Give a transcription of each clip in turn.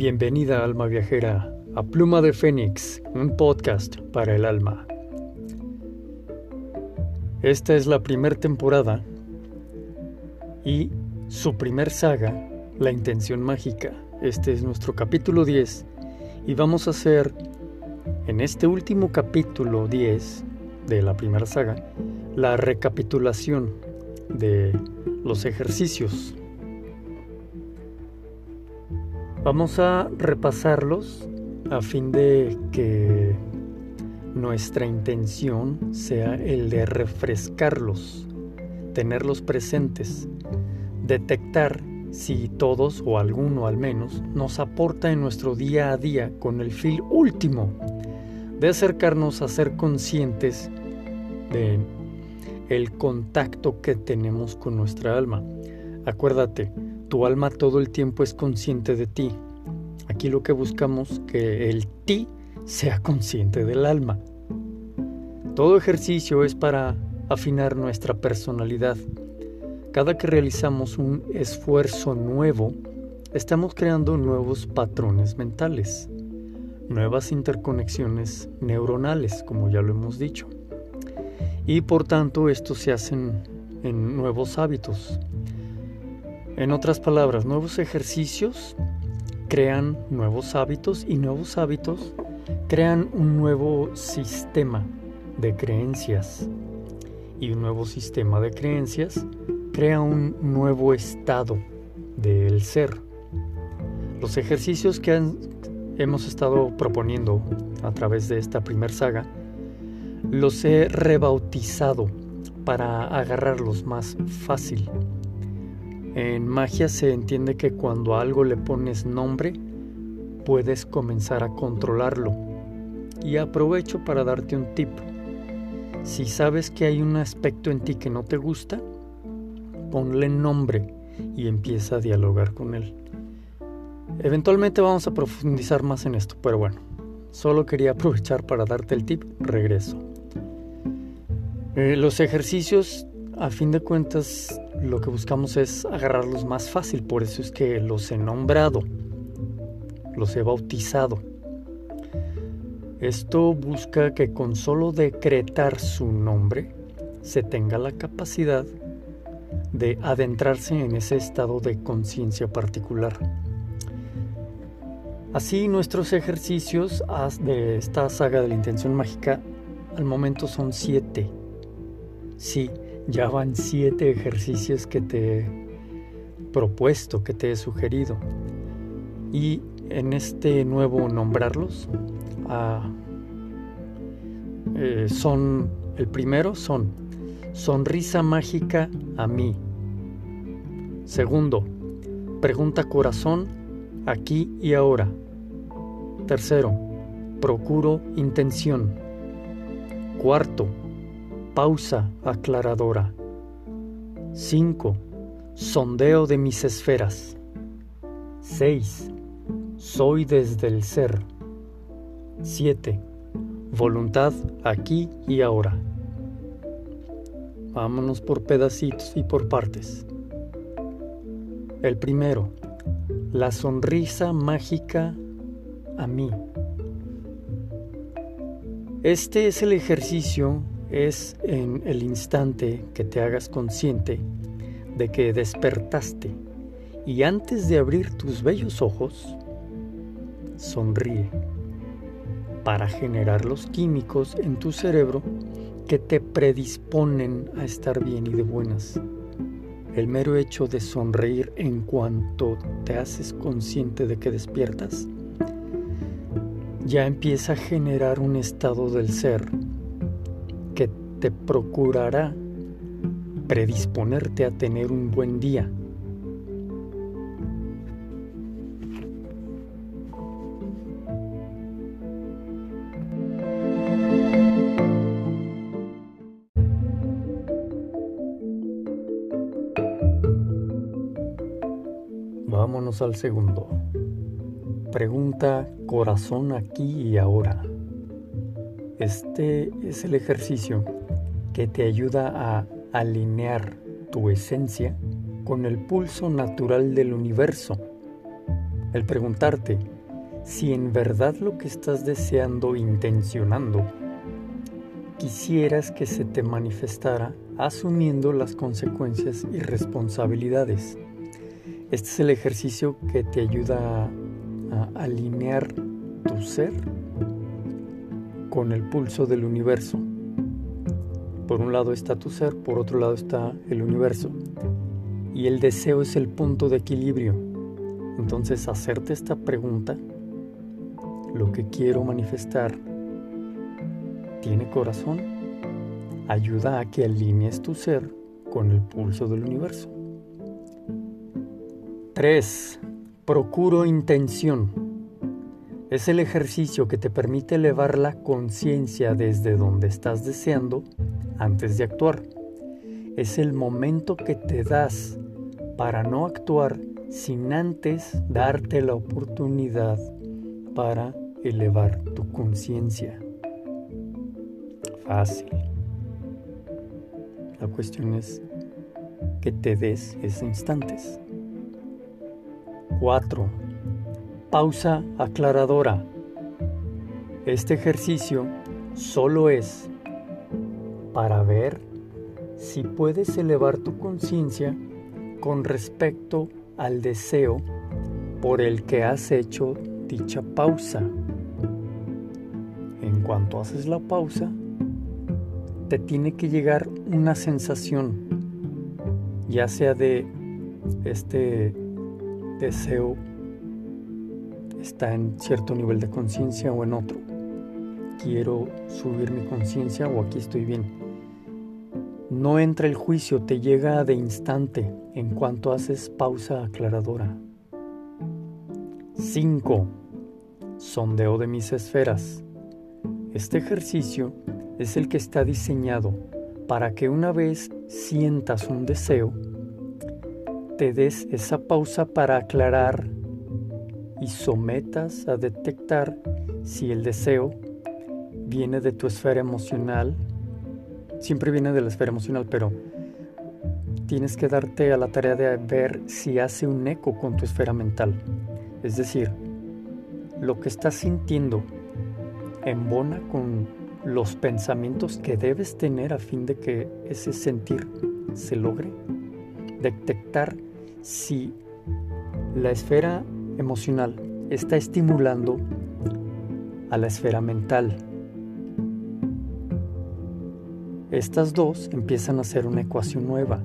Bienvenida alma viajera a Pluma de Fénix, un podcast para el alma. Esta es la primera temporada y su primer saga, La Intención Mágica. Este es nuestro capítulo 10 y vamos a hacer en este último capítulo 10 de la primera saga la recapitulación de los ejercicios Vamos a repasarlos a fin de que nuestra intención sea el de refrescarlos, tenerlos presentes, detectar si todos o alguno al menos nos aporta en nuestro día a día con el fin último de acercarnos a ser conscientes de el contacto que tenemos con nuestra alma. Acuérdate, tu alma todo el tiempo es consciente de ti. Aquí lo que buscamos que el ti sea consciente del alma. Todo ejercicio es para afinar nuestra personalidad. Cada que realizamos un esfuerzo nuevo, estamos creando nuevos patrones mentales, nuevas interconexiones neuronales, como ya lo hemos dicho. Y por tanto, estos se hacen en nuevos hábitos, en otras palabras, nuevos ejercicios crean nuevos hábitos y nuevos hábitos crean un nuevo sistema de creencias. Y un nuevo sistema de creencias crea un nuevo estado del ser. Los ejercicios que hemos estado proponiendo a través de esta primer saga los he rebautizado para agarrarlos más fácil en magia se entiende que cuando algo le pones nombre, puedes comenzar a controlarlo. Y aprovecho para darte un tip. Si sabes que hay un aspecto en ti que no te gusta, ponle nombre y empieza a dialogar con él. Eventualmente vamos a profundizar más en esto, pero bueno, solo quería aprovechar para darte el tip, regreso. Eh, los ejercicios, a fin de cuentas, lo que buscamos es agarrarlos más fácil, por eso es que los he nombrado, los he bautizado. Esto busca que con solo decretar su nombre se tenga la capacidad de adentrarse en ese estado de conciencia particular. Así nuestros ejercicios de esta saga de la intención mágica al momento son siete. Sí, ya van siete ejercicios que te he propuesto, que te he sugerido. Y en este nuevo nombrarlos, ah, eh, son, el primero son sonrisa mágica a mí. Segundo, pregunta corazón aquí y ahora. Tercero, procuro intención. Cuarto, pausa aclaradora. 5. Sondeo de mis esferas. 6. Soy desde el ser. 7. Voluntad aquí y ahora. Vámonos por pedacitos y por partes. El primero, la sonrisa mágica a mí. Este es el ejercicio es en el instante que te hagas consciente de que despertaste y antes de abrir tus bellos ojos, sonríe para generar los químicos en tu cerebro que te predisponen a estar bien y de buenas. El mero hecho de sonreír en cuanto te haces consciente de que despiertas, ya empieza a generar un estado del ser te procurará predisponerte a tener un buen día. Vámonos al segundo. Pregunta corazón aquí y ahora. Este es el ejercicio que te ayuda a alinear tu esencia con el pulso natural del universo, el preguntarte si en verdad lo que estás deseando, intencionando, quisieras que se te manifestara asumiendo las consecuencias y responsabilidades. Este es el ejercicio que te ayuda a, alinear tu ser con el pulso del universo. Por un lado está tu ser, por otro lado está el universo. Y el deseo es el punto de equilibrio. Entonces hacerte esta pregunta, lo que quiero manifestar, ¿tiene corazón? Ayuda a que alinees tu ser con el pulso del universo. 3. Procuro intención. Es el ejercicio que te permite elevar la conciencia desde donde estás deseando antes de actuar. Es el momento que te das para no actuar sin antes darte la oportunidad para elevar tu conciencia. Fácil. La cuestión es que te des esos instantes. 4. Pausa aclaradora. Este ejercicio solo es para ver si puedes elevar tu conciencia con respecto al deseo por el que has hecho dicha pausa. En cuanto haces la pausa, te tiene que llegar una sensación, ya sea de este deseo está en cierto nivel de conciencia o en otro. Quiero subir mi conciencia o aquí estoy bien. No entra el juicio, te llega de instante en cuanto haces pausa aclaradora. 5. Sondeo de mis esferas. Este ejercicio es el que está diseñado para que una vez sientas un deseo, te des esa pausa para aclarar y sometas a detectar si el deseo viene de tu esfera emocional. Siempre viene de la esfera emocional, pero tienes que darte a la tarea de ver si hace un eco con tu esfera mental. Es decir, lo que estás sintiendo embona con los pensamientos que debes tener a fin de que ese sentir se logre. Detectar si la esfera emocional está estimulando a la esfera mental. Estas dos empiezan a ser una ecuación nueva.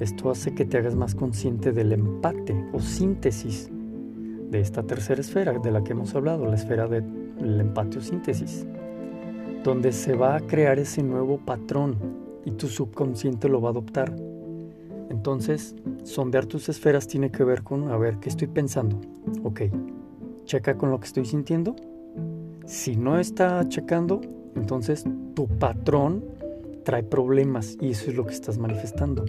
Esto hace que te hagas más consciente del empate o síntesis de esta tercera esfera de la que hemos hablado, la esfera del empate o síntesis, donde se va a crear ese nuevo patrón y tu subconsciente lo va a adoptar. Entonces, sondear tus esferas tiene que ver con, a ver, ¿qué estoy pensando? Ok, checa con lo que estoy sintiendo. Si no está checando, entonces tu patrón trae problemas y eso es lo que estás manifestando.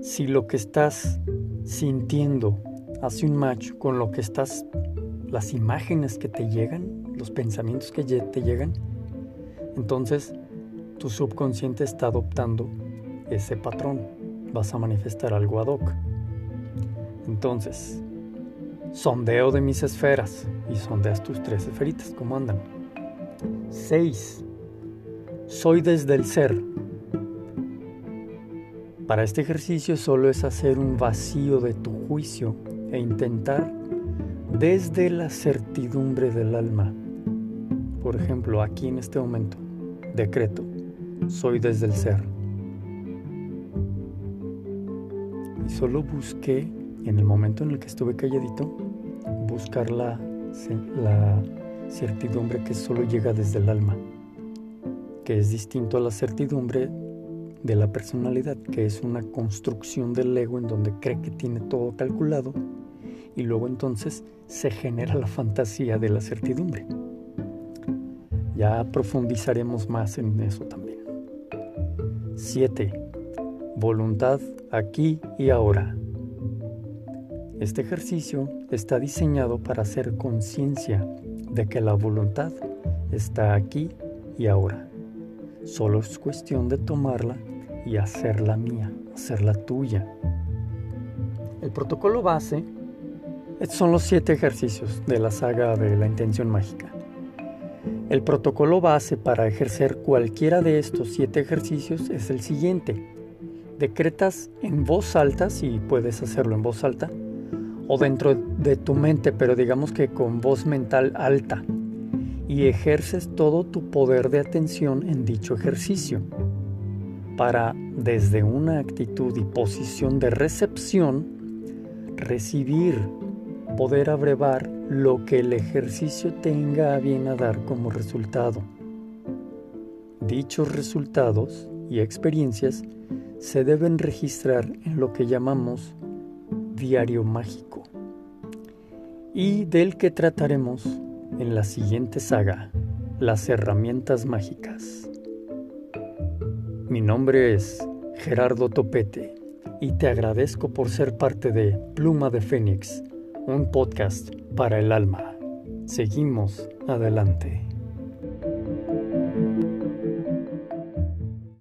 Si lo que estás sintiendo hace un match con lo que estás, las imágenes que te llegan, los pensamientos que te llegan, entonces tu subconsciente está adoptando ese patrón, vas a manifestar algo ad hoc. Entonces, sondeo de mis esferas y sondeas tus tres esferitas, ¿cómo andan? 6. Soy desde el ser. Para este ejercicio solo es hacer un vacío de tu juicio e intentar desde la certidumbre del alma. Por ejemplo, aquí en este momento, decreto, soy desde el ser. Y solo busqué, en el momento en el que estuve calladito, buscar la, la certidumbre que solo llega desde el alma, que es distinto a la certidumbre de la personalidad, que es una construcción del ego en donde cree que tiene todo calculado y luego entonces se genera la fantasía de la certidumbre. Ya profundizaremos más en eso también. 7 voluntad aquí y ahora. Este ejercicio está diseñado para hacer conciencia de que la voluntad está aquí y ahora. Solo es cuestión de tomarla y hacerla mía, hacerla tuya. El protocolo base son los siete ejercicios de la saga de la intención mágica. El protocolo base para ejercer cualquiera de estos siete ejercicios es el siguiente. Decretas en voz alta, si puedes hacerlo en voz alta, o dentro de tu mente, pero digamos que con voz mental alta, y ejerces todo tu poder de atención en dicho ejercicio, para desde una actitud y posición de recepción, recibir poder abrevar lo que el ejercicio tenga a bien a dar como resultado. Dichos resultados y experiencias se deben registrar en lo que llamamos diario mágico y del que trataremos en la siguiente saga, las herramientas mágicas. Mi nombre es Gerardo Topete y te agradezco por ser parte de Pluma de Fénix un podcast para el alma. Seguimos adelante.